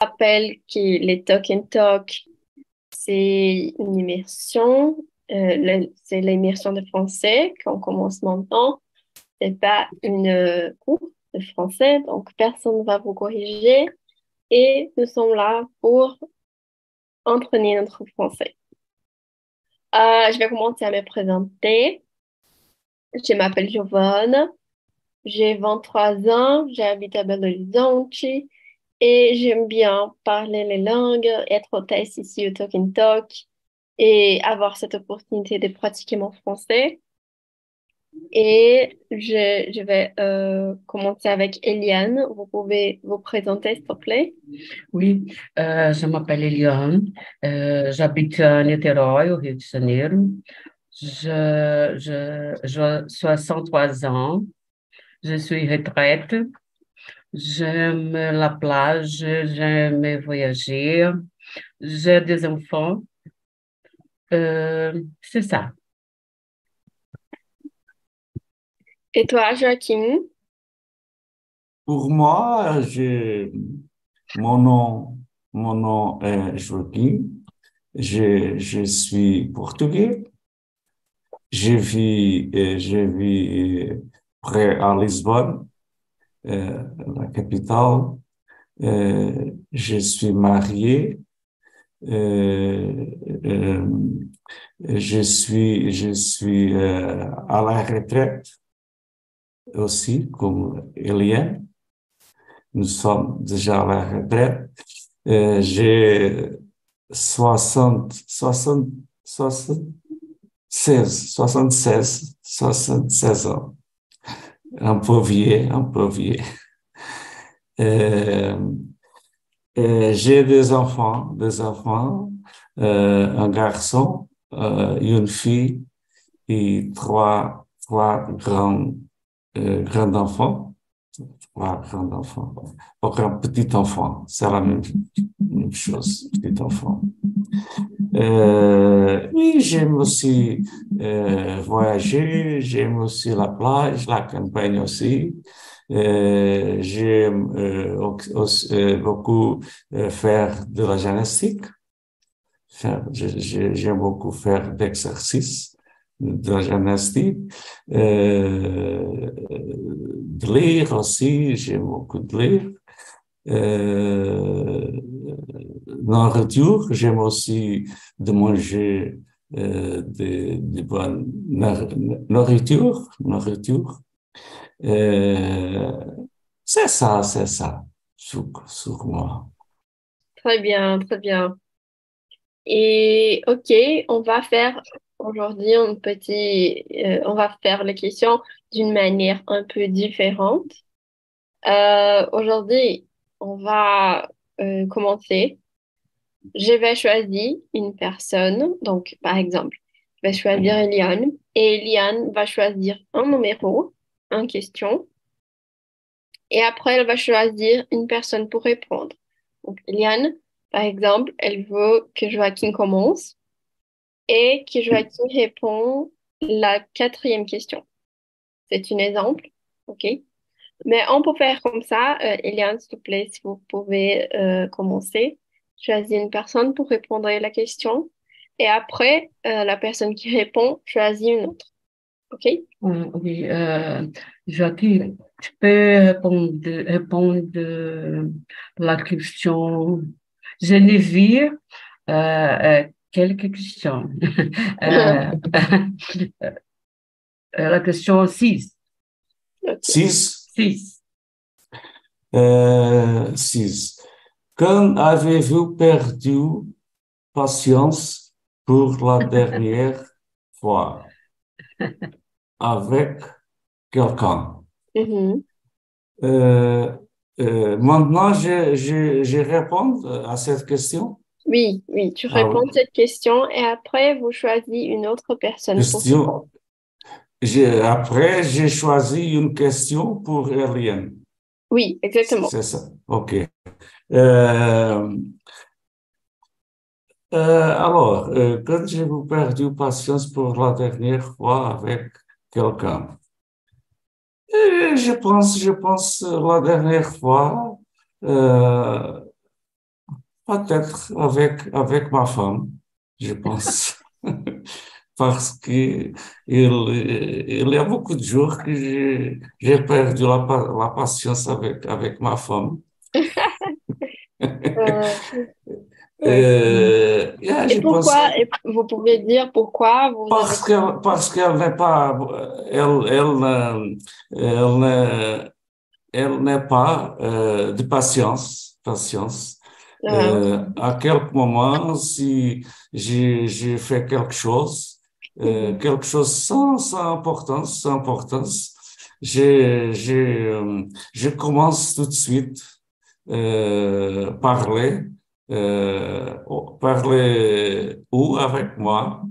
rappelle que les Talk and Talk, c'est une immersion, euh, c'est l'immersion de français qu'on commence maintenant. C'est pas une euh, cours de français, donc personne ne va vous corriger et nous sommes là pour entraîner notre français. Euh, je vais commencer à me présenter. Je m'appelle Giovanna, j'ai 23 ans, j'habite à Belo Horizonte et j'aime bien parler les langues, être hôtesse ici au Talk Talk et avoir cette opportunité de pratiquer mon français. Et je, je vais euh, commencer avec Eliane. Vous pouvez vous présenter, s'il te plaît? Oui, euh, je m'appelle Eliane. Euh, J'habite à Niterói, au Rio de Janeiro. Je, je, je 63 ans. Je suis retraite. J'aime la plage, j'aime voyager. J'ai des enfants. Euh, c'est ça. Et toi, Joaquin? Pour moi, je, mon nom, mon nom est Joaquim. Je, je suis portugais. Je vis, euh, je vis euh, près à Lisbonne, euh, la capitale. Euh, je suis marié. Euh, euh, je suis, je suis à la retraite aussi, comme Eliane. Nous sommes déjà à la retraite. J'ai 60, 60, 76, 76, 76 ans. Un peu vieux, un peu vieux. Euh, euh, J'ai des enfants, des enfants, euh, un garçon, une fille et trois, trois grands euh, grand enfant, trois grands enfants, ou un petit enfant, c'est la même, chose, petit enfant. Oui, j'aime aussi voyager, j'aime aussi la plage, la campagne aussi. Euh, j'aime euh, euh, beaucoup faire de la gymnastique. J'aime beaucoup faire d'exercice de la gymnastique, euh, de lire aussi, j'aime beaucoup de lire. Euh, nourriture, j'aime aussi de manger euh, de, de bonne nourriture. nourriture. Euh, c'est ça, c'est ça, sur, sur moi. Très bien, très bien. Et ok, on va faire Aujourd'hui, on, petit, euh, on va faire les questions d'une manière un peu différente. Euh, aujourd'hui, on va euh, commencer. Je vais choisir une personne. Donc, par exemple, je vais choisir Eliane et Eliane va choisir un numéro, question. Et après, elle va choisir une personne pour répondre. Donc, Eliane, par exemple, elle veut que Joaquin commence et que Joachim répond la quatrième question. C'est un exemple, ok? Mais on peut faire comme ça. Euh, Eliane, s'il te plaît, si vous pouvez euh, commencer. Choisir une personne pour répondre à la question. Et après, euh, la personne qui répond choisit une autre. OK? Oui, euh, Joachim, tu peux répondre, répondre la question Geneviève. Euh, quelques questions. euh, la question 6. 6 6. 6. Quand avez-vous perdu patience pour la dernière fois? Avec quelqu'un? Mm -hmm. euh, euh, maintenant, je, je, je réponds à cette question. Oui, oui, tu réponds à cette question et après, vous choisissez une autre personne. Question. Après, j'ai choisi une question pour Eliane. Oui, exactement. C'est ça. OK. Euh, euh, alors, euh, quand j'ai perdu patience pour la dernière fois avec quelqu'un, je pense, je pense la dernière fois, peut-être avec, avec ma femme, je pense. Parce que il, il y a beaucoup de jours que j'ai perdu la, la patience avec, avec ma femme. Euh, et pourquoi, vous pouvez dire pourquoi vous Parce qu'elle parce qu'elle n'est pas, elle, elle, elle, elle n'est pas euh, de patience, patience. Ah. Euh, à quelques moments, si j'ai fait quelque chose, euh, mhm. quelque chose sans, sans importance, sans importance, je, je, je commence tout de suite euh, parler, euh, parler ou avec moi.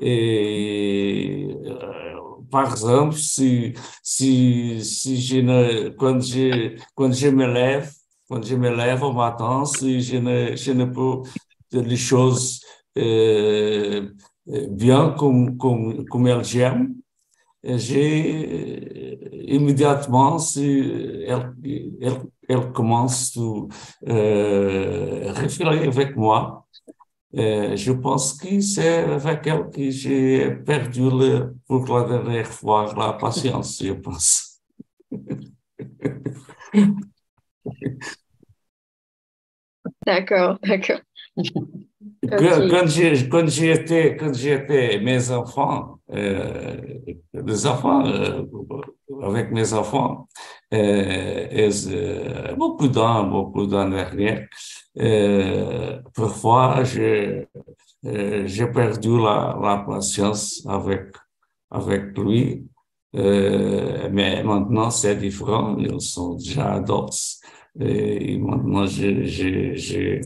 Et euh, par exemple, si, si, si je ne, quand je, quand je me lève, quand je me lève au matin, si je ne, je ne peux les choses euh, bien comme, comme, comme elles elle commence à euh, réfléchir avec moi, euh, je pense que c'est avec elle que j'ai perdu le, pour la dernière la patience, je pense. D'accord, d'accord. Quand, quand j'étais, quand j'étais mes enfants, euh, les enfants, euh, avec mes enfants, euh, euh beaucoup d'années, beaucoup dernière, euh, parfois j'ai, j'ai perdu la, la patience avec, avec lui. mais maintenant c'est différent, ils sont déjà adultes. Et maintenant, j'ai et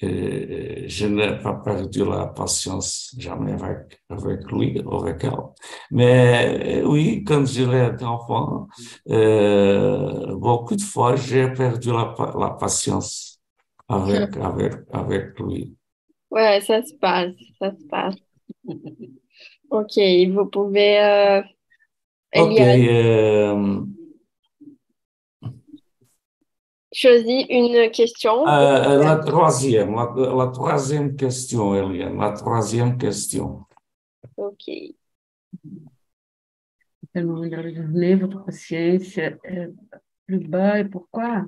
je n'ai pas perdu la patience jamais avec, avec lui, avec elle. Mais oui, quand j'étais enfant, euh, beaucoup de fois, j'ai perdu la, la patience avec, avec, avec lui. Ouais, ça se passe, ça se passe. ok, vous pouvez... Euh, ok, euh, choisis une question. Euh, la troisième, la, troisième question, Eliane, la troisième question. Ok. Tellement regarder votre patience est plus bas et pourquoi?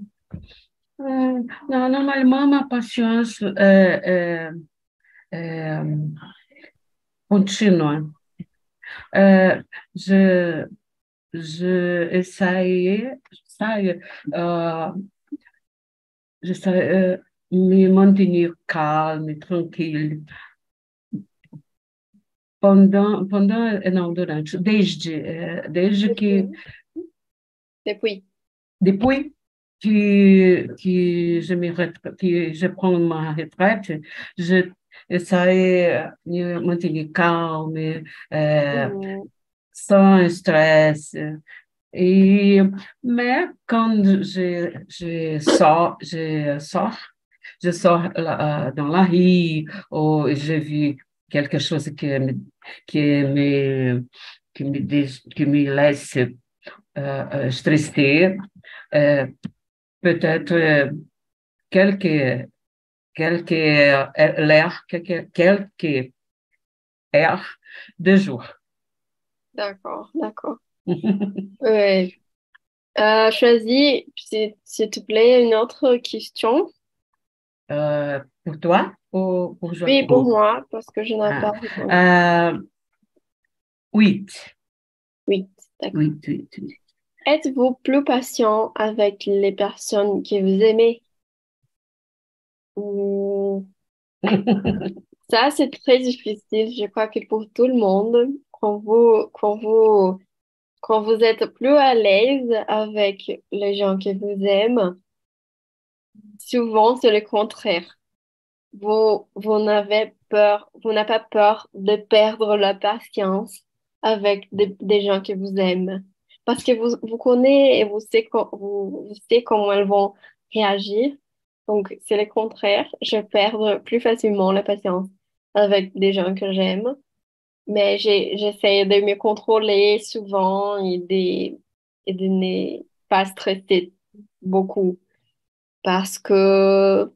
Euh, non, normalement, ma patience euh, continue. Euh, je, je essaye, j'essaye je sais euh, me maintenir calme et tranquille pendant, pendant não, durante, desde, euh, desde que... Depuis. Depuis que, que, je me, que je prends ma retraite, je essaie de me manter calme, euh, mmh. sans stress, et, mais quand je, je sors, je sors, je sors euh, dans la rue ou j'ai vu quelque chose qui me, qui me, qui me, qui me laisse euh, euh euh, peut-être euh, quelques, heures, quelques, quelques heures de jour. D'accord, d'accord. ouais. Euh, choisis, s'il te plaît, une autre question. Euh, pour toi ou pour Oui, pour moi, parce que je n'ai ah. pas euh, Oui. Oui, d'accord. Êtes-vous plus patient avec les personnes que vous aimez? Ça, c'est très difficile. Je crois que pour tout le monde, quand vous, quand vous quand vous êtes plus à l'aise avec les gens que vous aimez, souvent c'est le contraire. Vous, vous n'avez peur, vous n'avez pas peur de perdre la patience avec des, gens que vous aimez. Parce que vous, vous connaissez et vous savez, vous, savez comment elles vont réagir. Donc, c'est le contraire. Je perds plus facilement la patience avec des gens que j'aime mais j'essaie de me contrôler souvent et de, ne pas stresser beaucoup. Parce que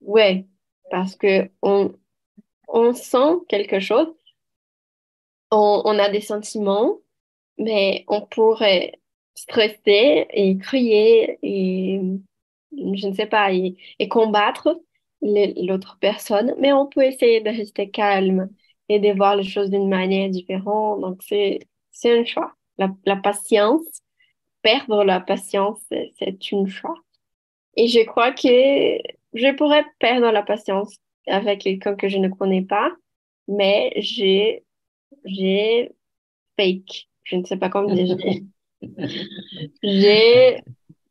Ouais, parce que on, sent quelque chose, on, a des sentiments, mais on pourrait stresser et crier et je ne sais pas, et, combattre l'autre personne, mais on peut essayer de rester calme et de voir les choses d'une manière différente. Donc, c'est, c'est un choix. La, la patience, perdre la patience, c'est c'est une choix. Et je crois que je pourrais perdre la patience avec quelqu'un que je ne connais pas, mais j'ai, j'ai fake. Je ne sais pas comment dire. J'ai,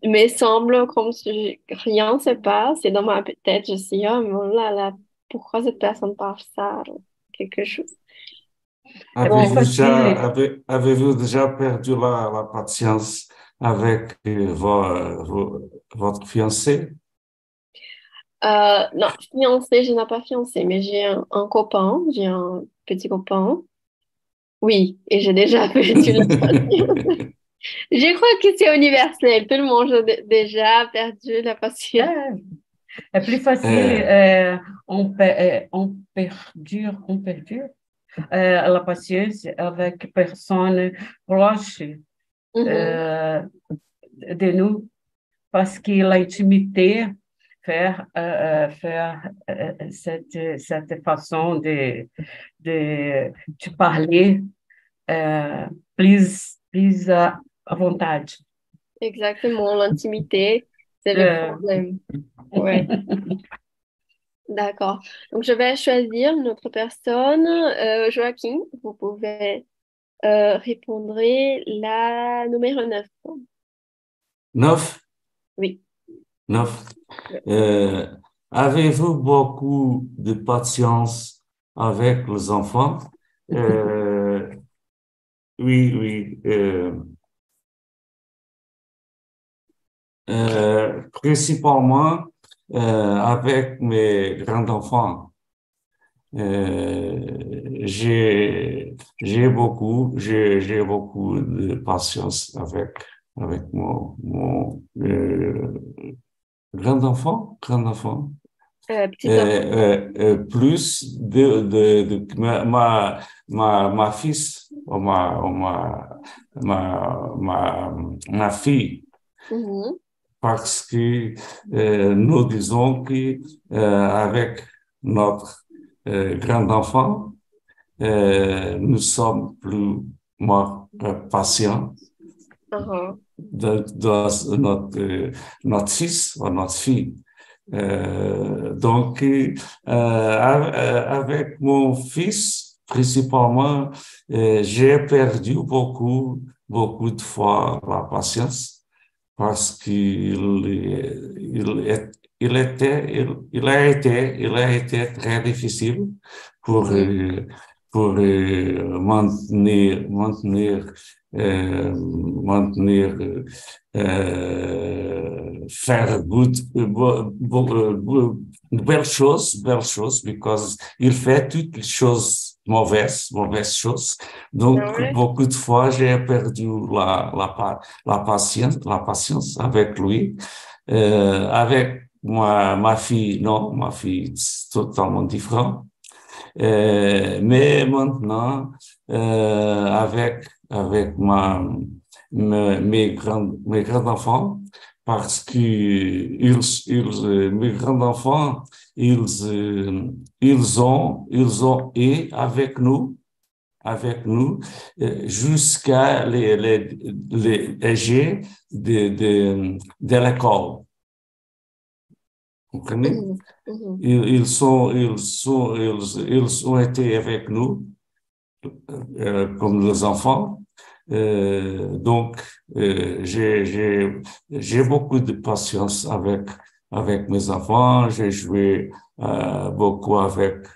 mais semble comme si rien ne se passe. Et dans ma tête, je suis, oh, mais oh là là, pourquoi cette personne parle ça? Quelque chose. Avez-vous déjà, avez, avez-vous déjà perdu la, la patience avec euh, vo- vo- votre fiancé? Euh, non, fiancé, je n'ai pas fiancé, mais j'ai un, un copain, j'ai un petit copain. Oui, et j'ai déjà perdu la patience. Je crois que c'est universel. Tout le monde a déjà perdu la patience. É, é plus facile, É. é, on, é, on perdure, on perdure é, la patience avec personnes proches Mhm. euh, de nous parce que l'intimité fait, euh, euh, fait euh, cette, cette façon de, de, de parler euh, plus, plus à, à vontade. Exactement, l'intimité, c'est le Euh, problème. Ouais. D'accord. Donc, je vais choisir une autre personne. Euh, Joaquin, vous pouvez euh, répondre la numéro 9. Neuf? Oui. Neuf. Euh, avez-vous beaucoup de patience avec les enfants? Euh, oui, oui. Euh, principalement euh, avec mes grands-enfants. Euh, j'ai, beaucoup, j'ai, beaucoup de patience avec, avec mon, mon euh, grand-enfant, grand-enfant. Euh, plus de, de, de ma, ma, ma, ma fils, ou ma, ou ma, ma, ma, ma fille, Mhm. Parce que euh, nous disons que euh, avec notre euh, grand enfant, nous sommes plus moins patients Mhm. de, de notre, notre fils ou notre fille. Donc, av- avec mon fils, principalement, j'ai perdu beaucoup, beaucoup de fois la patience parce qu'il est- il, est- il était, il, il a été, il a été très difficile pour, Mhm. euh, pour euh, maintenir, maintenir, euh, maintenir, euh, faire good, bo- bo- bo- belles choses, belles choses, because il fait toutes les choses mauvaises choses. Donc, ouais? beaucoup de fois, j'ai perdu la, la, la patience, la patience avec lui. Euh, avec ma, ma fille, non, ma fille, c'est totalement différent. Euh, mais maintenant, euh, avec, avec ma, me- mes grands, mes grands-enfants, parce que ils, ils, mes grands-enfants, ils, euh, ils ont, ils ont été avec nous, avec nous, euh, jusqu'à les, les, les âgés de, de, de l'école. Vous comprenez? Mhm. Mhm. Ils, ils sont, ils sont, ils, ils ont été avec nous, euh, comme les enfants. Euh, donc, euh, j'ai beaucoup de patience avec, avec mes enfants. J'ai joué euh, beaucoup avec,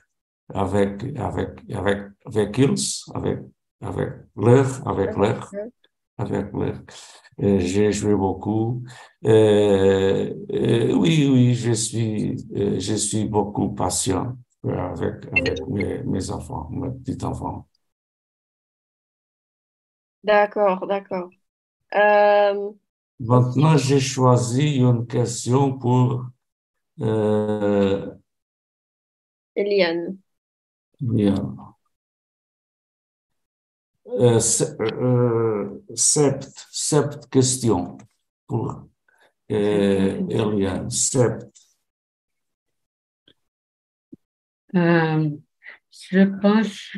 avec, avec, avec, avec ils, avec, avec leur, avec leur, avec leur. J'ai joué beaucoup. Euh, euh, oui, oui, je suis, je suis beaucoup patient avec, avec mes, mes enfants, mes petits enfants. D'accord, d'accord. Euh, Maintenant, j'ai choisi une question pour Euh, Eliane. Eliane. Euh, euh, sept, sept questions pour euh, Eliane. Sept. Euh, je pense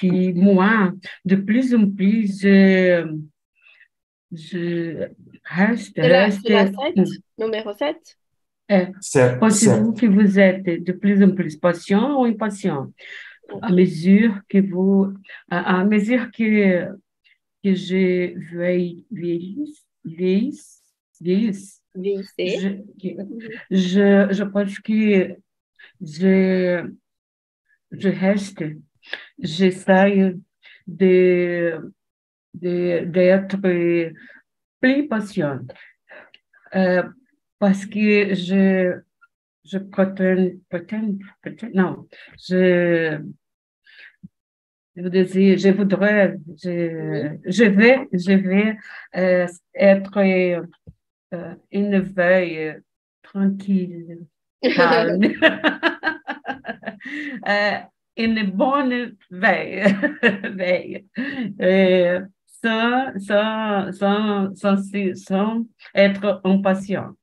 que moi, de plus en plus, je, reste. C'est la, reste, la 7, numéro 7 Pensez-vous que vous êtes de plus en plus patient ou impatient à mesure que vous, à, à mesure que, que je vieillisse, vieillisse, vieillisse, je, je, je pense que je, je reste, j'essaie de, d'être plus patiente. Euh, parce que je, je prétends, prétends, prétends non, je, je, désire, je voudrais, je, je vais, je vais euh, être euh, une veille tranquille, calme, euh, une bonne veille, veille. Euh, sans, sans, sans, sans, sans être impatient.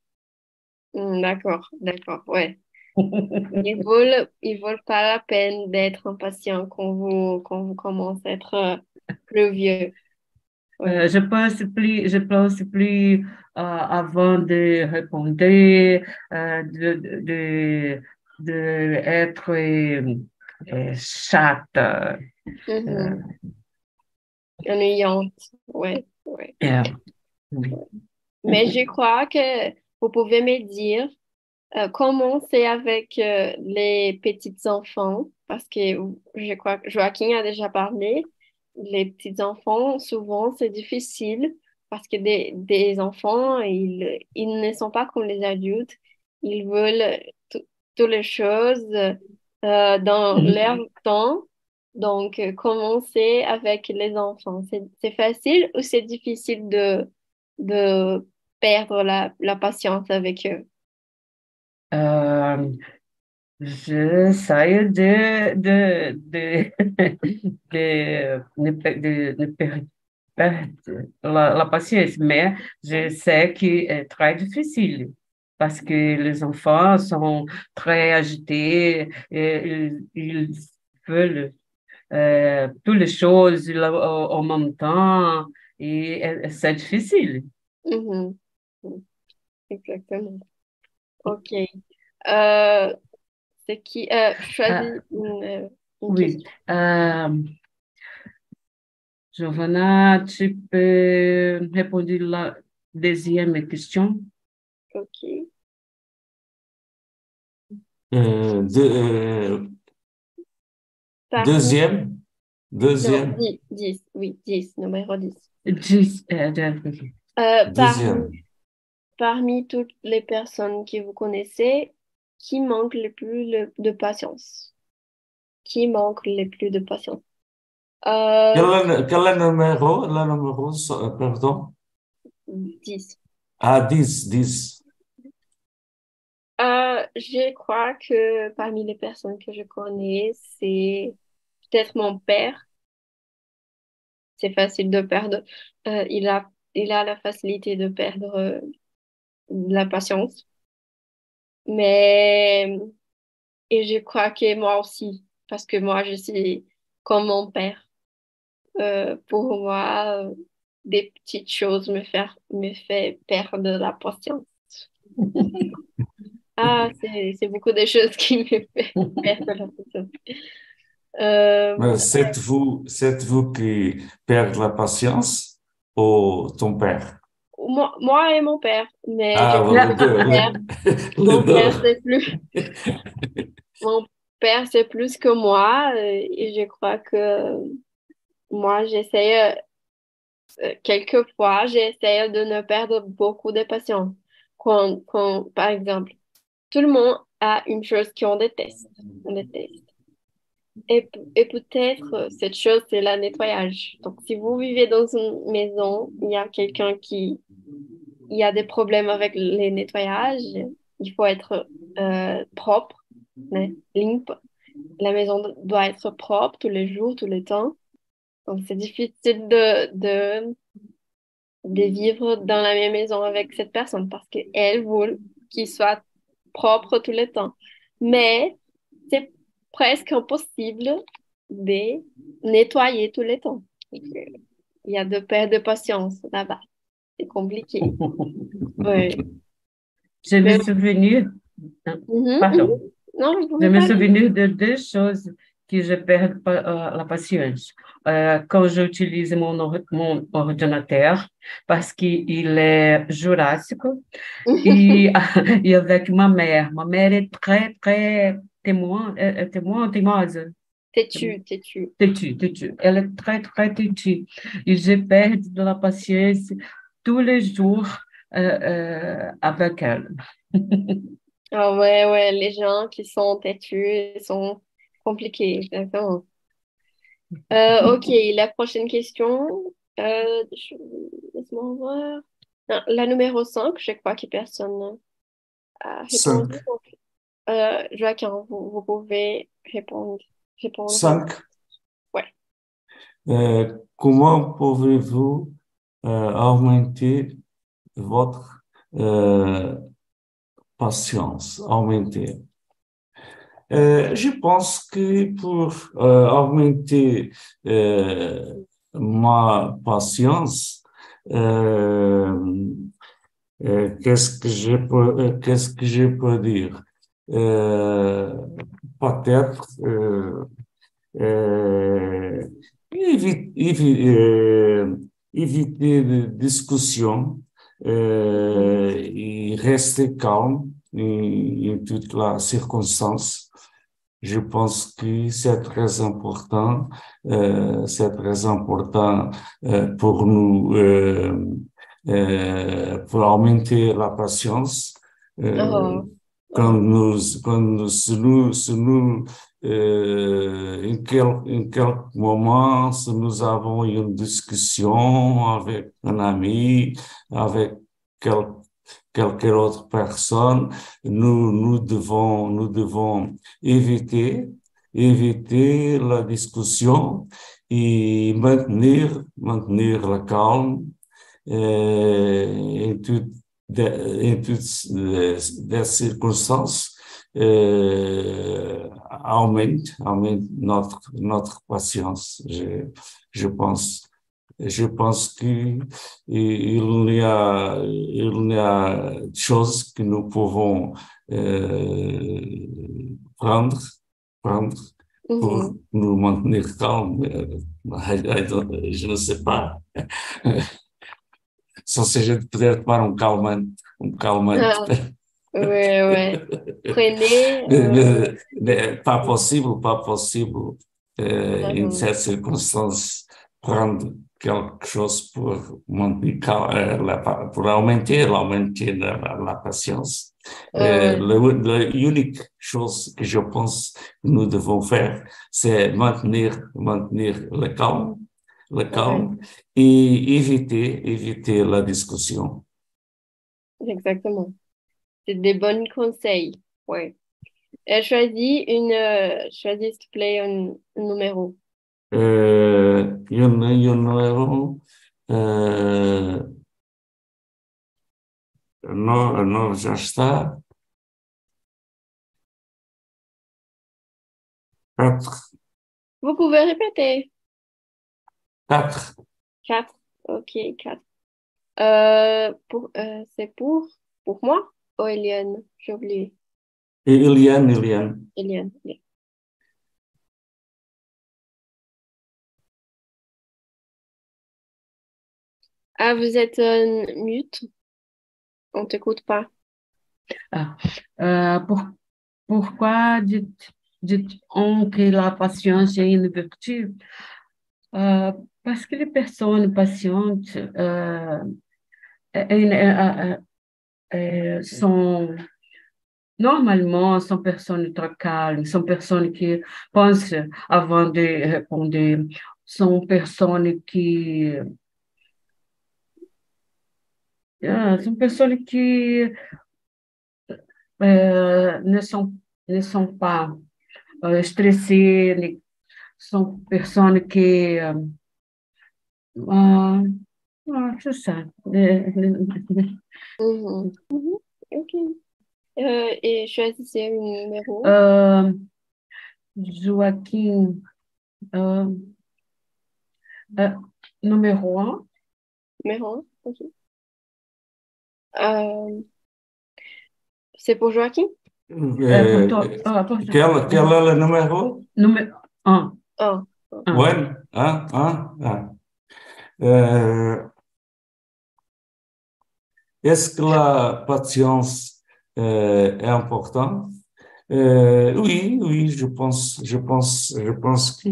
Hmm, d'accord, d'accord, ouais. Il vaut, il vaut pas la peine d'être impatient quand vous, quand vous commencez à être euh, plus vieux. Euh, je pense plus, je pense plus euh, avant de répondre, de, de, de, être chatte. Mm-hmm. Ennuyante, ouais, ouais. Mais je crois que vous pouvez me dire euh, comment c'est avec euh, les petits enfants, parce que je crois que Joaquin a déjà parlé. Les petits enfants, souvent, c'est difficile parce que des, des enfants, ils, ils ne sont pas comme les adultes. Ils veulent toutes les choses euh, dans mm-hmm. leur temps. Donc, comment c'est avec les enfants? C'est facile ou c'est difficile de, de perdre la, la patience avec eux? Euh, j'essaie de, de, de, de, de, perdre la, patience, mais je sais que c'est très difficile parce que les enfants sont très agités, et ils veulent euh, toutes les choses en même temps et c'est difficile. Mm-hmm. Exactement. OK. Euh, c'est qui? Euh, ah. une, euh, Oui. Euh, Giovanna, tu peux répondre la deuxième question? OK. Euh, de, deuxième? Deuxième? 10, oui, 10, numéro 10. 10, euh, Deuxième parmi toutes les personnes que vous connaissez, qui manque le plus de patience? Qui manque le plus de patience? Euh, quel, est, quel, est, le numéro, le numéro euh, pardon? 10. Ah, 10, 10. Euh, je crois que parmi les personnes que je connais, c'est peut-être mon père. C'est facile de perdre. Euh, il, a, il a la facilité de perdre de la patience. Mais, et je crois que moi aussi, parce que moi, je suis comme mon père. Euh, pour moi, des petites choses me, faire, me fait perdre la patience. ah, c'est beaucoup de choses qui me fait perdre la patience. Euh, c'est vous, vous qui perdez la patience ou ton père? moi, moi et mon père. Mais ah, mon père, mon père c'est plus. mon père, c'est plus que moi. Euh, et je crois que moi, j'essaie. Euh, quelquefois, j'essaie de ne perdre beaucoup de patience. Quand, quand, par exemple, tout le monde a une chose qu'on déteste. Déteste. Et, et peut-être cette chose, c'est le nettoyage. Donc, si vous vivez dans une maison, il y a quelqu'un qui il y a des problèmes avec les nettoyages, il faut être euh, propre, né? limpe. La maison doit être propre tous les jours, tous les temps. Donc, c'est difficile de, de, de vivre dans la même maison avec cette personne parce qu'elle veut qu'il soit propre tous les temps. Mais c'est presque impossible de nettoyer tous les temps. Il y a de perte de patience là-bas. C'est compliqué. oui. Je me souviens, pardon, mhm. Non, je pouvez me pas- souviens de deux choses que je perds euh, la patience. Euh, quand j'utilise mon, mon ordinateur, parce qu'il est jurassique, et, et avec ma mère. Ma mère est très, très témoin, euh, euh, témoin, témoise. Têtu, têtu. têtue, têtue. Elle est très, très têtue. Et je perds de la patience tous les jours euh, euh, avec elle. Ah ouais, ouais, les gens qui sont têtus ils sont compliqués, exactement. Euh, ok, la prochaine question. Euh, je- Laisse-moi voir. Non, la numéro 5, je crois que personne a répondu. Euh, Joachim, vous, vous pouvez répondre. répondre. Cinq? Ouais. Euh, comment pouvez-vous euh, augmenter votre euh, patience, augmenter? Euh, je pense que pour euh, augmenter euh, ma patience, qu'est-ce que je peux, qu'est-ce que je peux dire? Peut-être évi- évi- éviter discussion euh, et rester calme em toutes les circonstances. Je pense que c'est très important, euh, c'est très important euh, pour nous, euh, pour augmenter la patience. Oh. quand nous, quand nous, se nous, em, quel, em quel moment, se nous avons une discussion avec un ami, avec quel, quelque autre personne, nous, devons, nous devons éviter, éviter la discussion et maintenir, maintenir la calme euh, de, em toutes les, circonstances euh, aumente, aumente notre, notre patience, je pense. Je pense qu'il il y a, il y a des choses que nous pouvons euh, prendre, prendre pour Mhm. nous maintenir calmes. Euh, don't- je ne sais pas. Só se a gente puder tomar um calmante, um calmante. Ah, ouais, ouais. Prenez. euh, Mais, pas possible, pas possible, euh, em Mhm. certas circunstâncias, prendre quelque chose pour, euh, pour augmenter, augmenter la, patience. Euh, le- la unique chose que je pense que nous devons faire, c'est maintenir, maintenir le calme, le calme et éviter, éviter la discussion. Exactement. C'est des bons conseils. Ouais. Euh, choisis une, euh, choisis s'il te plaît un, un numéro. Euh, il y en a, il y en a, euh, non, non, já está. Quatre, Vous pouvez répéter. quatre. Quatre. Ok, quatre. Euh, pour, euh, c'est pour, pour moi ou Eliane? J'ai oublié. Et Eliane, Eliane. Eliane. Eliane. Ah, vous êtes euh, mute? On t'écoute pas. Euh, pour- pourquoi dit- dit-on que la patience est une vertu? Euh, parce que les personnes patientes euh, euh, euh, euh, sont normalement sont personnes très calmes, sont personnes qui pensent avant de répondre, sont personnes qui ah, sont personnes qui euh, ne, sont, ne sont pas euh, stressés, ne sont personnes qui... Euh, euh, c'est ça. Mhm. Mhm. Ok. Euh, et choisissez un numéro. Euh, Joaquim, euh, euh, numéro un. Numéro un, ok. Euh, c'est pour Joaquim? Euh, pour toi. Ah, pour toi. quel, quel est le numéro? Numéro un. Un. un. Oui, hein, hein, hein. Euh, Est-ce que la patience euh, est importante? Euh, oui, oui, je pense, je pense, je pense que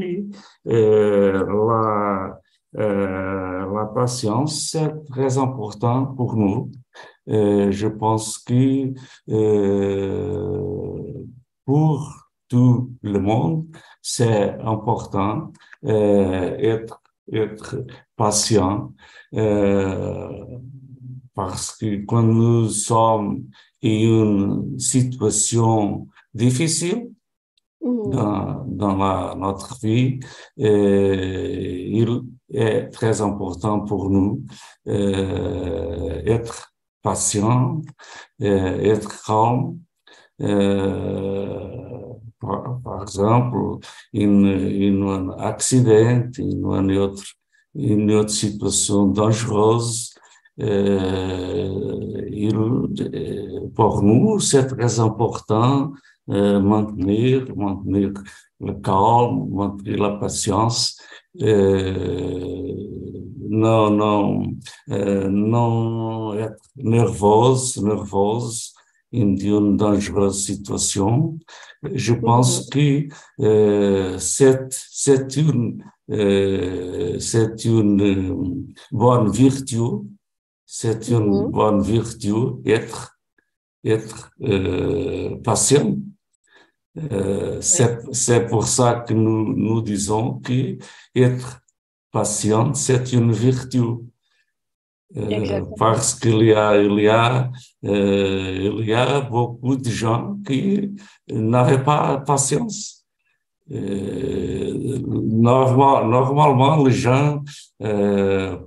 euh, la, euh, la patience c'est très important pour nous. Euh, je pense que euh, pour tout le monde, c'est important euh, être être patient euh, parce que quand nous sommes en une situation difficile Mhm. dans, dans la, notre vie, euh, il est très important pour nous euh, être patient, euh, être calme. Euh, par, par exemple, in, in un accident, in une autre, une autre situation dangereuse, euh, il, euh, pour nous, c'est très important euh, maintenir, maintenir le calme, maintenir la patience, euh, non, non, euh, non être nerveuse, nerveuse in une dangereuse situation. Je pense que euh, c'est, c'est une, euh, c'est une euh, bonne vertu, c'est une Mhm. bonne vertu être, être euh, patient. C'est, c'est pour ça que nous, nous disons que être patient, c'est une vertu. Euh, parce qu'il y a, il y a, euh, il y a beaucoup de gens qui n'avaient pas patience. Euh, normal, normalement, les gens, euh,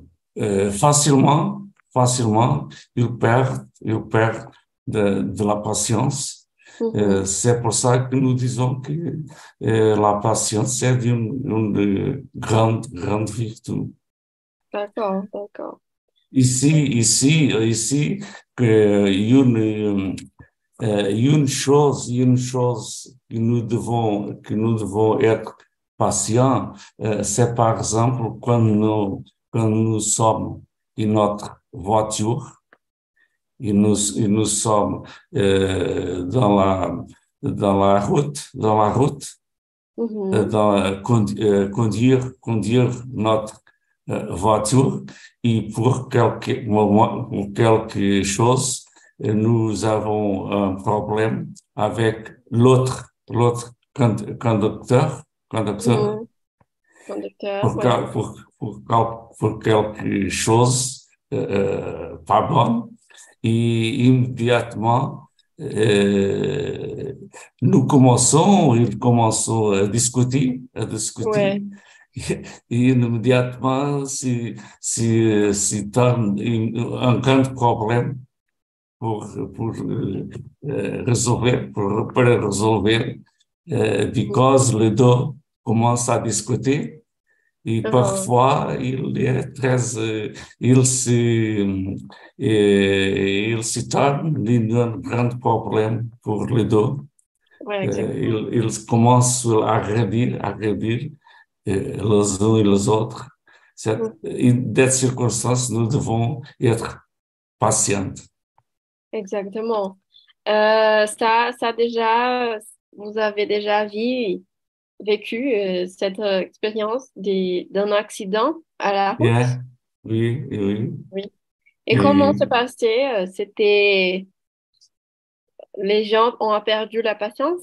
facilement, facilement, ils perdent, ils perdent de, de la patience. Mhm. Euh, c'est pour ça que nous disons que la patience c'est une, une grande, grande vertu. D'accord, d'accord. Ici, ici, ici, que une, euh, une chose, une chose que nous devons, que nous devons être patients, euh, c'est par exemple quand nous, quand nous sommes dans notre voiture et nous, et nous sommes euh, dans la, dans la route, dans la route, Mhm. euh, dans, condu- euh, conduire, conduire notre euh, voiture et pour quelque moment, pour quelque chose, euh, nous avons un problème avec l'autre, l'autre condu- conducteur, conducteur, Mhm. Conducteur, pour, ouais. quel- pour, pour, quel- pour quelque chose euh, pas bon et immédiatement euh, nous commençons, ils commencent à discuter, à discuter. Ouais. Et immédiatement, c'est, un, un grand problème pour, pour euh, euh, résoudre, pour, pour résoudre, euh, because les deux commencent à discuter et Ah. parfois il est très, il se, euh, il se torne un grand problème pour les deux. Ouais, Euh, ils, ils commencent à agredir, à agredir euh, les uns et les autres. C'est- Et dans cette circonstance, nous devons être patients. Exactement. Euh, ça, ça déjà, vous avez déjà vu, vécu euh, cette euh, expérience d'un accident à la route? Yeah. Oui, oui, oui. Et comment se passait? Euh, C'était, les gens ont perdu la patience?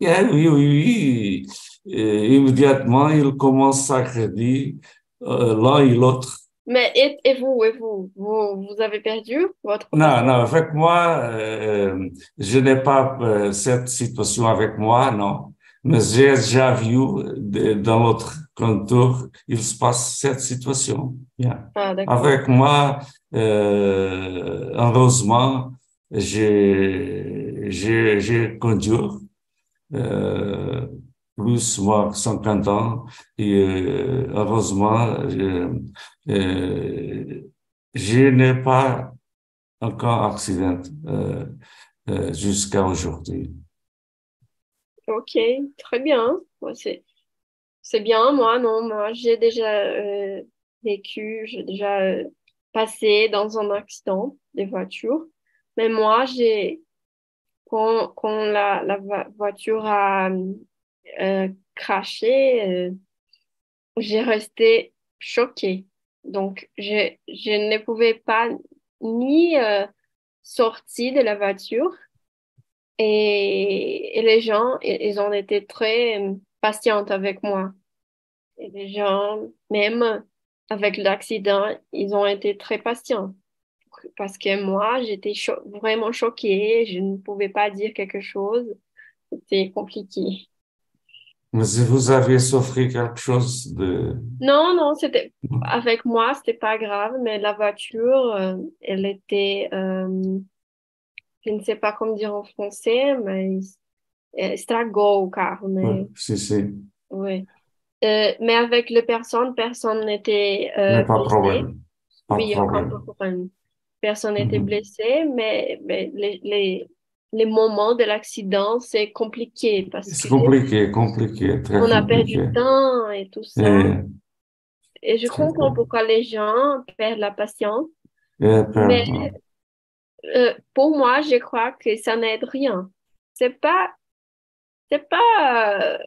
Yeah, oui, oui, oui. Immédiatement, ils commencent à agredir euh, l'un et l'autre. Mais et, et vous, et vous, vous, vous avez perdu votre Non, patience? non, avec moi, euh, je n'ai pas euh, cette situation avec moi, non. Mais j'ai déjà vu dans l'autre il se passe cette situation. Ah. Avec moi, euh, heureusement, j'ai, conduit, euh, plus moi 50 ans et euh, heureusement, je, je n'ai pas encore accident jusqu'à aujourd'hui. Ok, très bien. C'est, c'est bien. Moi, non, moi, j'ai déjà euh, vécu, j'ai déjà euh, passé dans un accident de voiture. Mais moi, j'ai, quand, quand la, la vo- voiture a euh, craché, euh, j'ai resté choquée. Donc, je, je ne pouvais pas ni sortir de la voiture et, et les gens, ils ont été très patients avec moi. Et les gens, même avec l'accident, ils ont été très patients. Parce que moi, j'étais cho- vraiment choquée, je ne pouvais pas dire quelque chose. C'était compliqué. Mais si vous avez souffert quelque chose de... Non, non, c'était avec moi, c'était pas grave, mais la voiture, euh, elle était, euh, je ne sais pas comment dire en français, mais estragou o carro, Ouais, si, oui. Euh, mais avec les personnes, personne n'était euh, pas blessé. problème, pas de Oui, encore problème. pour un- personne n'était blessé, mais, mais les, les, les moments de l'accident, c'est compliqué parce C'est compliqué, compliqué, très on a perdu du temps et tout ça. Et, Et je comprends pourquoi les gens perdent la patience. Mais euh, pour moi, je crois que ça n'aide rien. C'est pas, c'est pas, euh,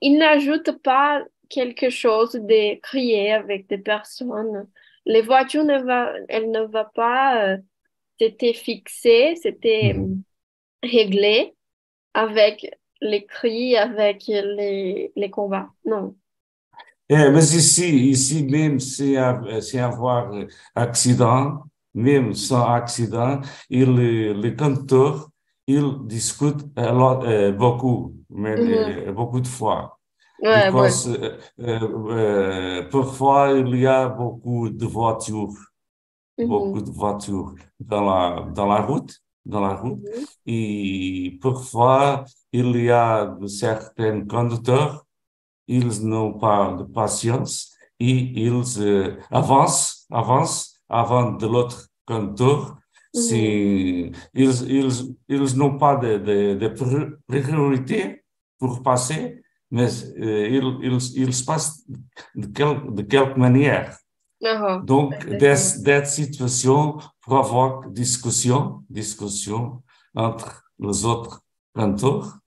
il n'ajoute pas quelque chose de crier avec des personnes. Les voitures ne va, elle ne va pas, euh, c'était fixé, c'était Mhm. réglé avec les cris, avec les, les combats. Non. É, mas ici, ici même ha- sem avoir accident, même sans accident, il, le canteur, il discute a lot, euh, beaucoup, mais Mhm. euh, beaucoup de fois. Ouais. Because euh, euh, euh, parfois il y a beaucoup de voitures, beaucoup Mhm. de voitures dans la, dans la route, dans la route, Mhm. et parfois il y a certains conducteurs ils n'ont pas de patience et ils euh, avancent, avancent avant de l'autre conducteur. Si ils, ils, ils n'ont pas de, de, de pri- priorité pour passer, mais euh, ils, ils, ils passent de, quel, de quelque manière. Ah, Donc, cette situation provoque discussion, discussion entre les autres canteurs.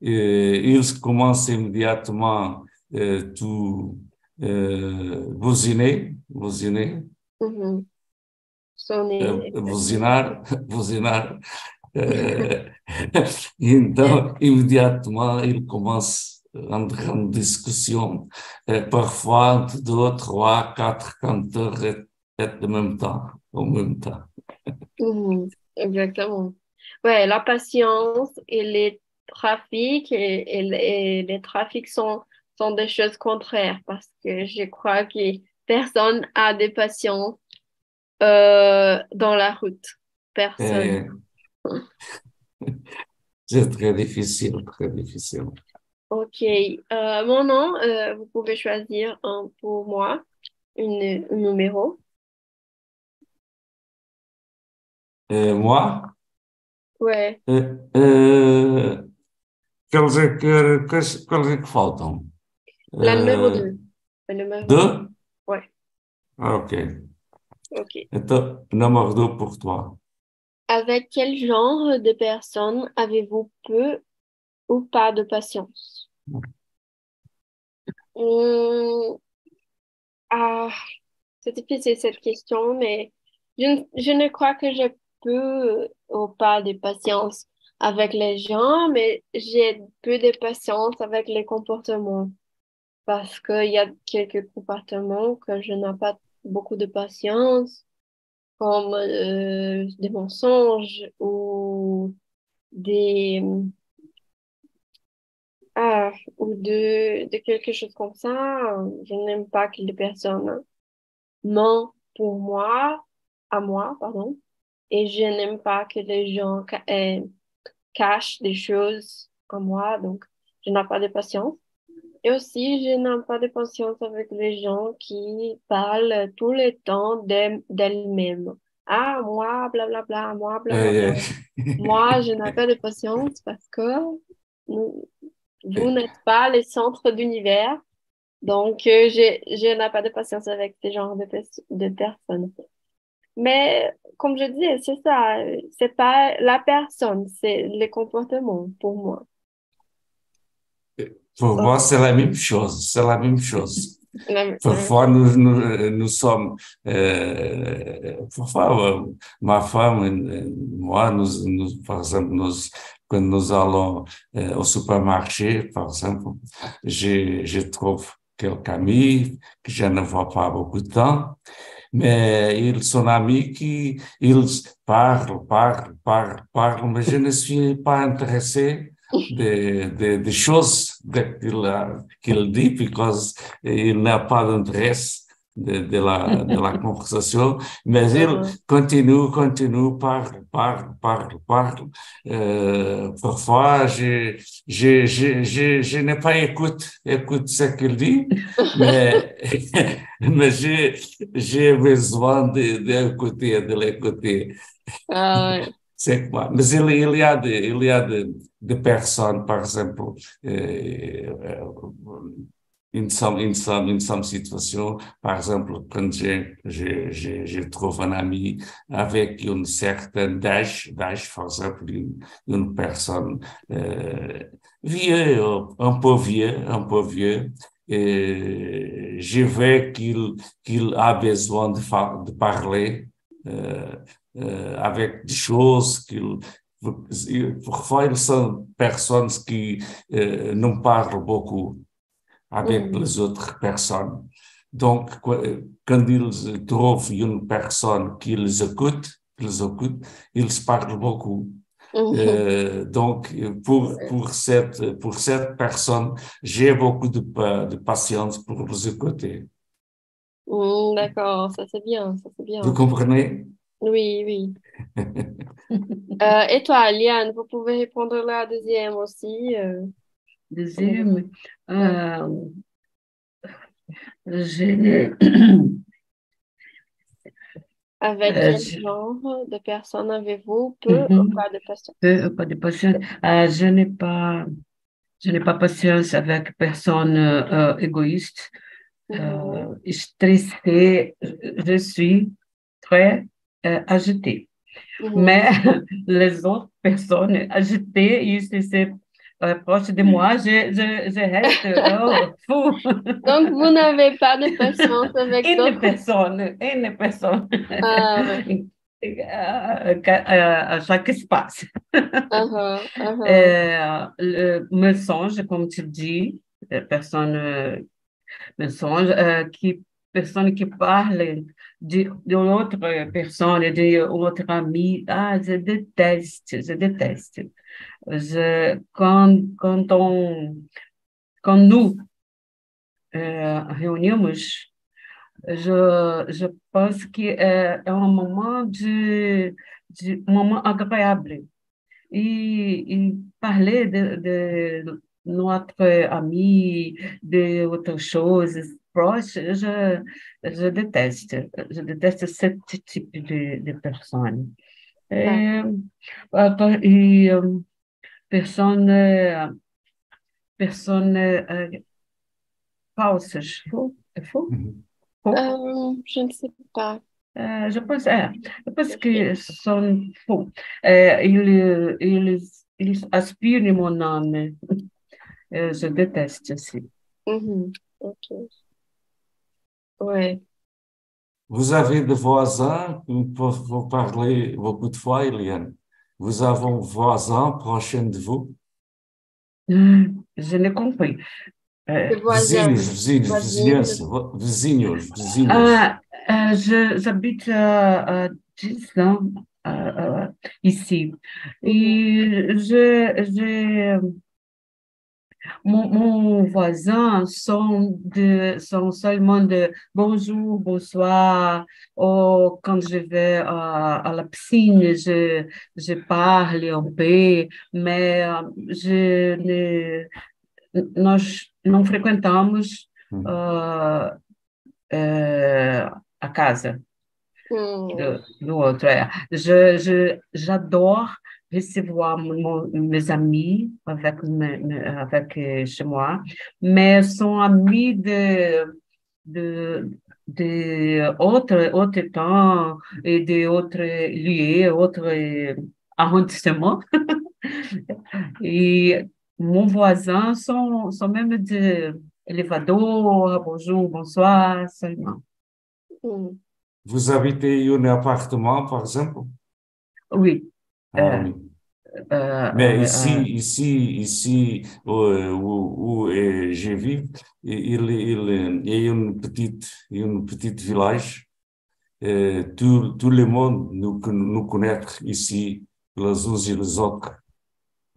Et ils commencent immédiatement euh, tout euh, Mhm. Sonner, buzinar, buzinar. Euh, então, imediatement, ils commencent une grande discussion, euh, parfois entre deux, trois, quatre canteurs et, et en même temps, en même temps. Mhm. Exactement. Ouais, la patience et les trafics et, et, et les trafics sont, sont des choses contraires parce que je crois que personne a de patience euh, dans la route. Personne. Et c'est très difficile, très difficile. Ok. Euh, mon nom, euh, vous pouvez choisir un pour moi, une, un numéro. Et moi, Ouais. euh, euh, quels é que, quels, quels é que faltam? La numéro Euh, 2. Le numéro deux? Ouais. Ah, ok. Ok. Deux pour toi. Avec quel genre de personnes avez-vous peu ou pas de patience? Hum, ah, c'est difficile cette question, mais je ne crois que j'ai peu ou pas de patience avec les gens, mais j'ai peu de patience avec les comportements. parce qu'il y a quelques comportements que je n'ai pas beaucoup de patience, comme euh, des mensonges ou des ah, ou de, de quelque chose comme ça. Je n'aime pas que les personnes mentent pour moi, à moi, pardon, et je n'aime pas que les gens euh, cachent des choses à moi, donc je n'ai pas de patience. Et aussi, je n'ai pas de patience avec les gens qui parlent tout le temps d'elles-mêmes. Ah, moi, blablabla, bla, bla, moi, blablabla. Bla, moi, je n'ai pas de patience parce que vous n'êtes pas le centre d'univers. Donc, euh, je, je n'ai pas de patience avec ce genre de, de personnes. Mais, comme je dis, c'est ça. C'est pas la personne, c'est le comportement pour moi. Pour moi, c'est la même chose. C'est la même chose. Parfois, nous, nous, nous sommes, euh, parfois, ma femme et moi, nous, nous, par exemple, nous, quand nous allons euh, au supermarché, par exemple, je, je trouve quelques amis que je ne vois pas beaucoup de temps, mais ils sont amis qui, ils parlent, parlent, parlent, parlent, mais je ne suis pas intéressé de, de, de choses qu'il qu'il dit, parce qu'il n'a pas de, de, la, de la conversation, mais il continue, continue, parle, parle, parle, parle. Euh, parfois, je, je, je, je, je n'ai pas écoute, écoute ce qu'il dit, mais, mais j'ai besoin d'écouter, de, de l'écouter. Ah, ouais. Mais il, il y a de, y a de, de personnes, par exemple, euh, em some, em some, em some situations, par exemple, quand je, je, je, je trouve un ami avec une certaine âge, d'âge, par exemple, une, une personne euh, vieux, un peu vieux, un peu vieux, et je vois qu'il qu'il a besoin de, de parler avec des choses qu'il parfois ils sont personnes qui euh, não parlent beaucoup avec mmh. les autres personnes. Donc, quand ils trouvent une personne qui les écoute, qu'ils écoutent, ils parlent beaucoup. Mmh. Euh, donc, pour, pour, cette, pour cette personne, j'ai beaucoup de, de patience pour les écouter. Mmh, D'accord, ça c'est bien, ça c'est bien. Vous comprenez? Oui, oui. euh, et toi, Liane, vous pouvez répondre la deuxième aussi. Euh... Deuxième, euh. Avec quel genre de personnes avez-vous? Peu mm -hmm. ou pas de patience? Peu ou pas de patience. Euh, je n'ai pas, je n'ai pas patience avec personne euh, égoïste. -hmm. stressée, je suis très agitée. Mm -hmm. Mais les autres personnes agitées, ils se proche de moi, je, je, je reste oh, fou. Donc, vous n'avez pas de patience avec une personne, une personne. Ah, ouais. à, chaque espace. Uh -huh, uh -huh. Euh, le mensonge, comme tu dis, personne mensonge, euh, qui personne qui parle de, de outra personne, de outro ami, ah, je déteste, je déteste. Je, quand, quand, on, quand nous euh, réunimos, je, je pense que é, é um momento de, de um momento agradável. E, e parler de, de notre ami, de outras coisas, proche, je, je déteste. Je déteste ce type de, de personnes. Et, et personne, personne euh, falsas. Faux? Faux? Faux? Euh, je ne sais pas. Euh, je pense, pense que são faux. Eles, eles aspiram mon nome. Je déteste assim. Uhum. Ok. Ouais. Vous avez des voisins, vous parlez beaucoup de fois, Eliane. Vous avez un voisin prochain de vous? Je n'ai compris. Euh, voisins. Vizinhos, vizinhos, vizinhança, vizinhos, vizinhos. ah, euh, je- j'habite à, à 10 ans euh, euh, ici. Et je, j'ai, mon, mon voisin sont, de, sont seulement de bonjour, bonsoir. Ou quand je vais à, à la piscine, je, je parle un peu, mais euh, je ne, nós não frequentamos Hum. ah, eh, a casa Hmm. do, do outro. É. Je, je, j'adore recevoir mon- mes amis avec, me- me- avec euh, chez moi, mais sont amis de, de, de autres, autres temps et de autres lieux, autres euh, arrondissements. Et mon voisin sont, sont même de elevador, bonjour, bonsoir, seulement. Hmm. Vous habitez un appartement, par exemple? Oui. Ah Euh, oui. euh, Mais euh, ici, euh, ici, ici, euh, où, où euh, je vis, il, il, il y a une petite, une petite village. Euh, tout, tout le monde nous, nous connaît ici, les uns et les autres.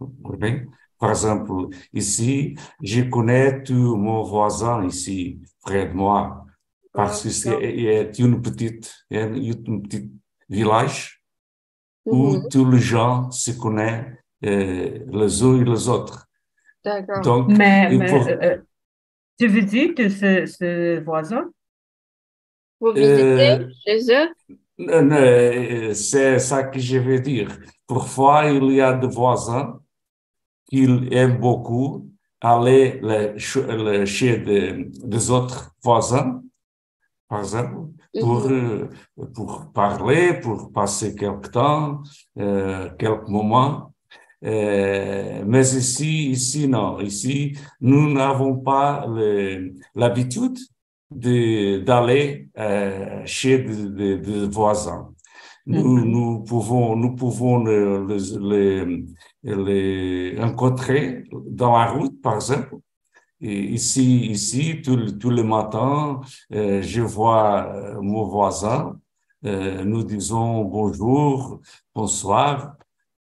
Vous voyez? Par exemple, ici, je connais tout mon voisin ici, près de moi, parce que c'est est une petite, est une petite village où Mhm. tous les gens se connaissent euh, les uns et les autres. D'accord. Donc, mais, euh, euh, tu visites ce, ce voisin? Vous visitez Euh, chez eux? C'est ça que je veux dire. Parfois, il y a des voisins qui aiment beaucoup aller le- ch- le- chez des, des autres voisins, par exemple, pour, euh, pour parler, pour passer quelque temps, euh, quelques moments. Euh, mais ici, ici, non. Ici, nous n'avons pas l'habitude de, d'aller euh, chez des voisins. Nous, nous pouvons, nous pouvons le- les, les, les rencontrer dans la route, par exemple. Et ici, ici, tous les- tous les matins, euh, je vois euh, mon voisin. euh, nous disons bonjour, bonsoir.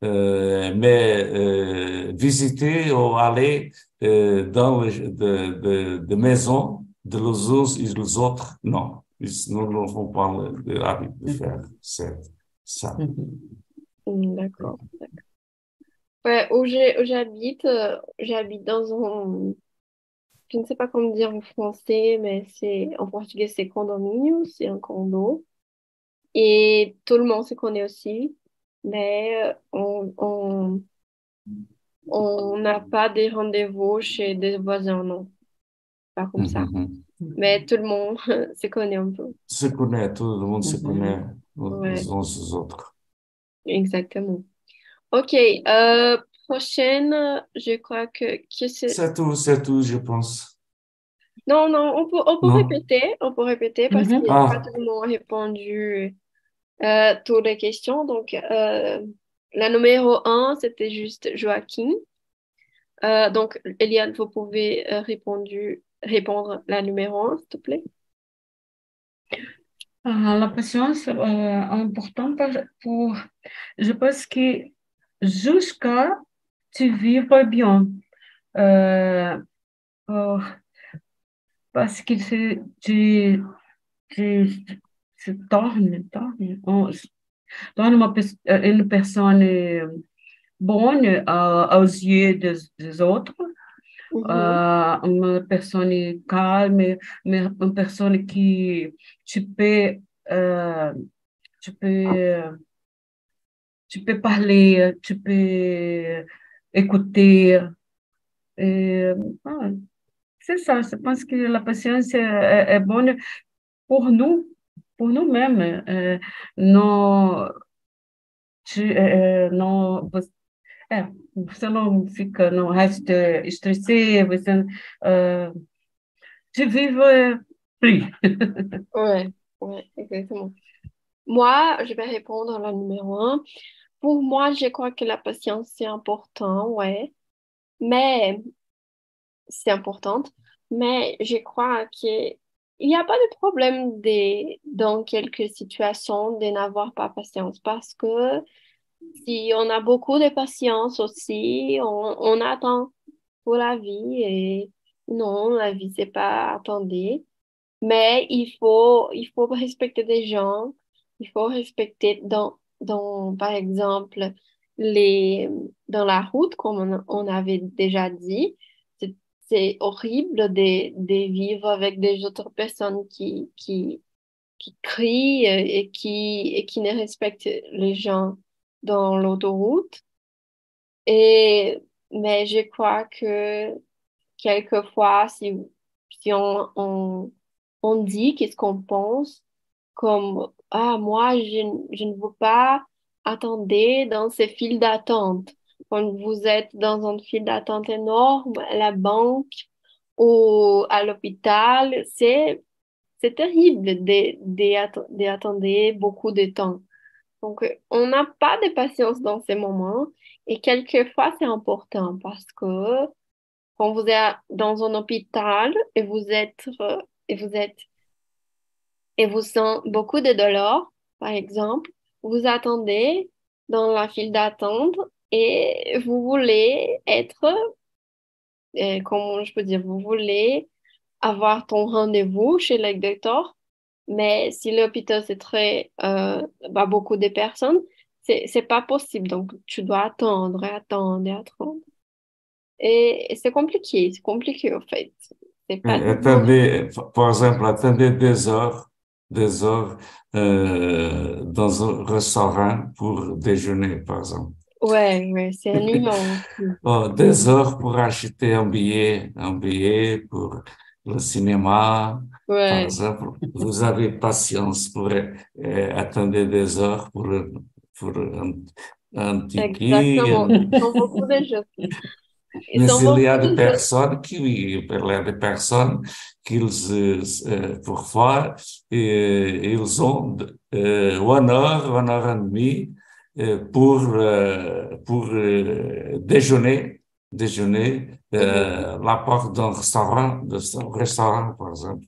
Euh, mais euh, visiter ou aller euh, dans les de, de, de maisons de les uns et les autres, non. Nous n'avons pas l'habitude de faire cette- ça. Mhm. Hmm, D'accord. d'accord. Ouais, où j'habite, j'habite dans un, je ne sais pas comment dire en français, mais c'est, en portugais, c'est condomínio, c'est un condo. Et tout le monde se connaît aussi, mais euh, on, on, on n'a pas des rendez-vous chez des voisins, non. Pas comme ça. Mhm. Mais tout le monde se connaît un peu. Se connaît, tout le monde se Mhm. connaît Ouais. les uns les autres. Exactement. Ok, euh, prochaine, je crois que, que c'est... C'est tout, c'est tout, je pense. Non, non, on peut, on peut Non. répéter, on peut répéter parce Mhm. que Ah. pas tout le monde a répondu euh, toutes les questions. Donc, euh, la numéro un, c'était juste Joaquin. Euh, donc, Eliane, vous pouvez euh, répondre, répondre la numéro un, s'il te plaît. Ah, la patience est importante pour- je pense que jusqu'à tu vivre bien. Euh, pour- parce que tu, tu, tornes, on- torne uma, pes- une personne bonne à- aux yeux des, des autres. Mhm. Ah, uma personne calme, mais une personne qui tu peux, euh, tu peux, tu peux parler, tu peux écouter. Et, ah, c'est ça, je pense que la patience est, est- est bonne pour nous, pour nous-mêmes. Euh, non, você, é, não fica, não resta estressé, você, euh, tu vives plus. Ouais, ouais, exactement. Moi, je vais répondre à la numéro. Pour moi, je crois que la patience, c'est important, ouais. Mais c'est importante. mais je crois qu'il n'y a pas de problème de, dans quelques situations de n'avoir pas patience parce que si on a beaucoup de patience aussi, on, on attend pour la vie et non, la vie, c'est pas attendre. Mais il faut, il faut respecter des gens, il faut respecter dans, dans par exemple, les, dans la route, comme on, avait déjà dit, c'est horrible de, de vivre avec des autres personnes qui, qui, qui crient et qui, et qui ne respectent les gens dans l'autoroute. Et, mais je crois que quelquefois, si, si on, on, on dit qu'est-ce qu'on pense, comme, ah, moi, je, je ne veux pas attendre dans ces files d'attente. Quand vous êtes dans une file d'attente énorme à la banque ou à l'hôpital, c'est, c'est terrible d'attendre beaucoup de temps. Donc, on n'a pas de patience dans ces moments et quelquefois, c'est important parce que quand vous êtes dans un hôpital et vous êtes, et vous êtes, et vous sentez beaucoup de douleur, par exemple, vous attendez dans la file d'attente et vous voulez être, euh, comment je peux dire, vous voulez avoir ton rendez-vous chez le docteur, mais si l'hôpital c'est très, euh, bah, beaucoup de personnes, c'est, c'est pas possible. Donc, tu dois attendre et attendre et attendre. Et, c'est compliqué, c'est compliqué, en fait. Pas attendez, par exemple, attendez des heures, des heures euh, dans un restaurant pour déjeuner, par exemple. Ouais, ouais, c'est animant. oh, des heures pour acheter un billet, un billet pour le cinéma, ouais. par exemple. Vous avez patience pour euh, attendre des heures pour, pour un, un ticket. Exactement. beaucoup de choses. Mais il y a des personnes qui, il y a des personnes qui, euh, parfois, euh, ils ont euh, une heure, une heure et demie euh, pour, euh, pour euh, déjeuner, déjeuner euh, la porte d'un restaurant, d'un restaurant, par exemple.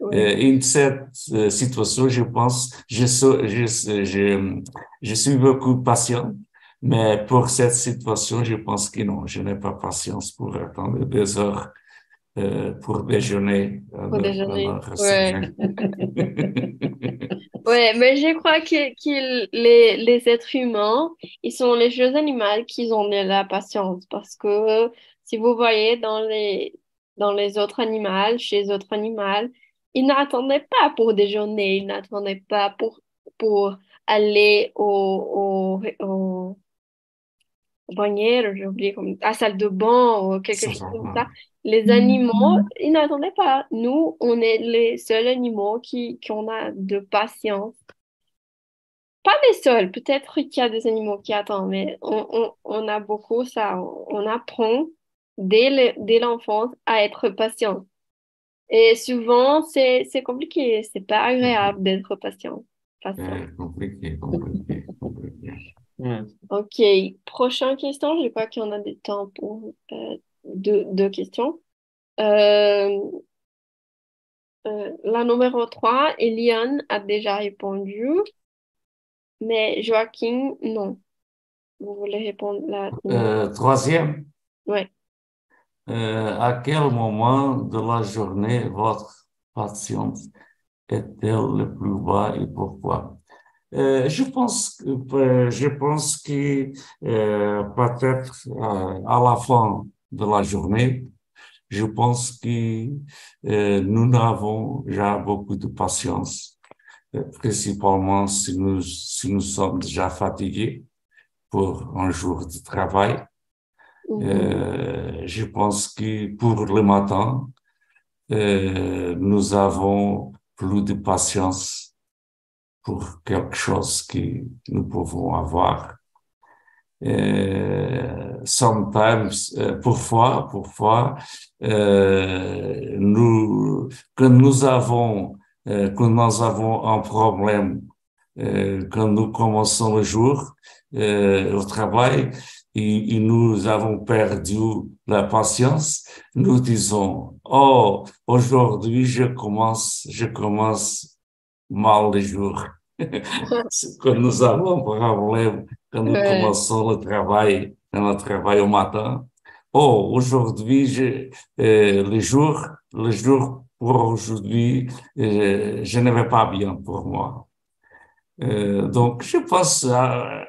Oui. Et cette situation, je pense, je, je, je, je suis beaucoup patient mais pour cette situation, je pense que non, je n'ai pas patience pour attendre deux heures euh, pour déjeuner. Pour déjeuner, ouais. ouais, mais je crois que, que les, les, êtres humains, ils sont les choses animales qui ont de la patience parce que si vous voyez dans les, dans les autres animaux, chez les autres animaux, ils n'attendaient pas pour déjeuner, ils n'attendaient pas pour, pour aller au, au, au bannière, j'ai oublié, comme à salle de bain ou quelque chose comme ça. Les animaux, ils n'attendaient pas. Nous, on est les seuls animaux qui, qui ont a de patience. Pas les seuls, peut-être qu'il y a des animaux qui attendent, mais on, on, on a beaucoup ça. On apprend dès l'enfance à être patient. Et souvent, c'est compliqué, c'est pas agréable d'être patient. patient. compliqué, compliqué, compliqué. Ok, prochaine question. Je crois qu'il y en a des temps pour euh, deux, deux, questions. Euh, euh, la numéro 3, Eliane a déjà répondu, mais Joaquin, non. Vous voulez répondre la euh, Troisième? Oui. à quel moment de la journée votre patience est-elle le plus bas et pourquoi? Euh, je pense que, euh, je pense que euh, peut-être à la fin de la journée, je pense que nous n'avons déjà beaucoup de patience, principalement si nous, si nous sommes déjà fatigués pour un jour de travail. Mm-hmm. je pense que pour le matin, nous avons plus de patience pour quelque chose que nous pouvons avoir. Euh, sometimes, euh, parfois, parfois, euh, quand nous avons, euh, quand nous avons un problème, quand nous commençons le jour au travail, et, nous avons perdu la patience, nous disons, oh, aujourd'hui, je commence, je commence mal les jours. quand nous avons problème, quand nous commençons le travail, le travail au matin, oh, aujourd'hui, je, euh, les jours, les jours pour aujourd'hui, euh, je ne vais pas bien pour moi. Euh, donc, je pense, euh,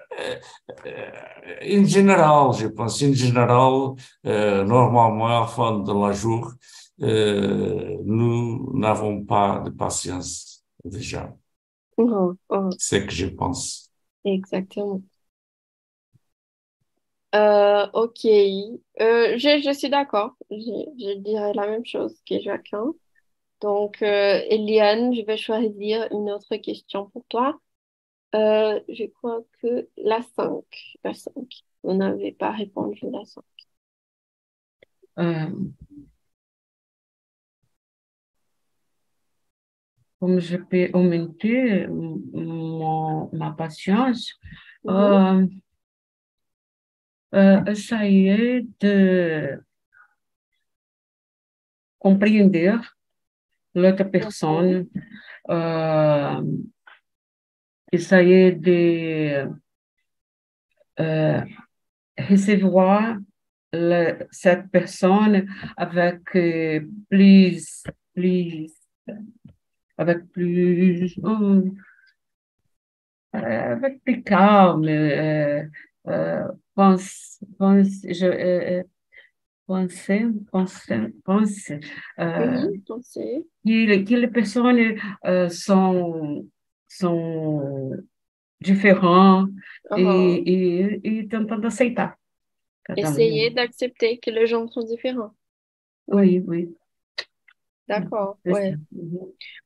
en général, je pense, en général, normalement, à la fin de la jour, nous n'avons pas de patience déjà. Oh, oh. C'est ce que je pense. Exactement. ok, je, je suis d'accord. Je, je dirais la même chose que Joaquin. Donc, euh, Eliane, je vais choisir une autre question pour toi. Euh, je crois que la 5. La 5. Vous n'avez pas répondu la 5. Comme je peux augmenter mon, ma patience, mm essayer de comprendre l'autre personne, euh, essayer de euh, recevoir le, cette personne avec euh, plus, plus, avec plus, euh, avec plus calme, euh, euh, pense, pense, je, penser, penser, penser, euh, Oui, penser. que, que les personnes euh, sont, sont différentes Uhum. et, et, et tentant um. Essayer d'accepter que les gens sont différents. Oui, oui. D'accord, ouais. Mhm.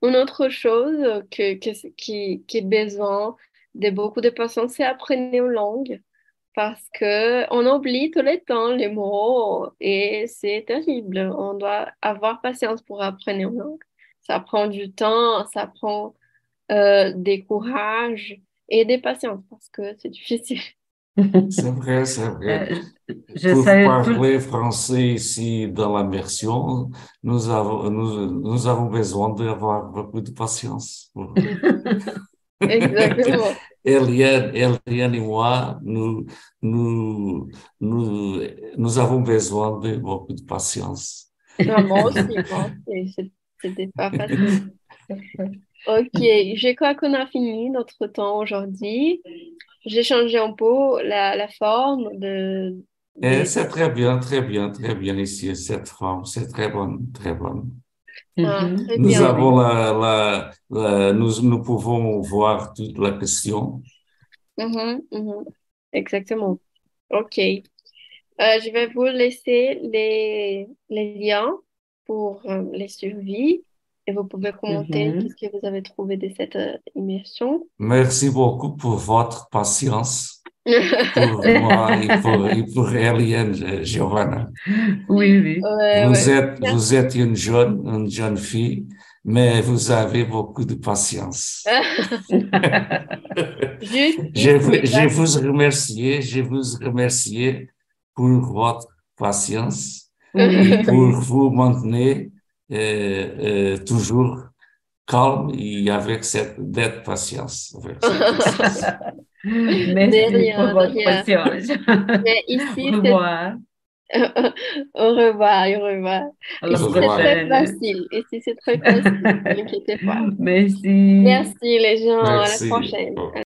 Une autre chose que, que, qui, qui est besoin de beaucoup de patience, c'est apprendre une langue. Parce que on oublie tout le temps les mots et c'est terrible. On doit avoir patience pour apprendre une langue. Ça prend du temps, ça prend euh, des courage et des patience parce que c'est difficile. C'est vrai, c'est vrai. Euh, Pour J'essaie tout, parler français ici dans l'immersion, nous avons, nous, nous avons besoin d'avoir beaucoup de patience. Exactement. Eliane, Eliane et moi, nous, nous, nous, nous avons besoin de beaucoup de patience. Non, moi aussi, c'était pas facile. Ok, je crois qu'on a fini notre temps aujourd'hui. J'ai changé un peu la, la forme de, de... c'est très bien, très bien, très bien ici, cette forme, c'est très bonne, très bonne. Ah, Mhm. très Nous bien. avons la, la, la- nous, nous pouvons voir toute la question. Mhm, mhm. Exactement. Ok. Euh, je vais vous laisser les, les liens pour euh, les suivis et vous pouvez commenter Mhm. qu'est-ce que vous avez trouvé de cette euh, immersion. Merci beaucoup pour votre patience, pour moi et pour, et pour Eliane, euh, Giovanna. Oui, oui. Ouais, Vous ouais. êtes, vous êtes une jeune, une jeune fille, mais vous avez beaucoup de patience. Juste Je, vous- je vous remercie, je vous remercie pour votre patience et pour vous maintenir euh, euh, toujours calme et avec cette dette patience. Avec cette patience. De Merci pour rien, de votre rien. patience. Mais Au ici, c'est revoir. Au revoir, au revoir. Ici, Au c'est très facile. Ici, c'est très facile. Ne vous inquiétez pas. Merci. Merci les gens. À la Merci. prochaine.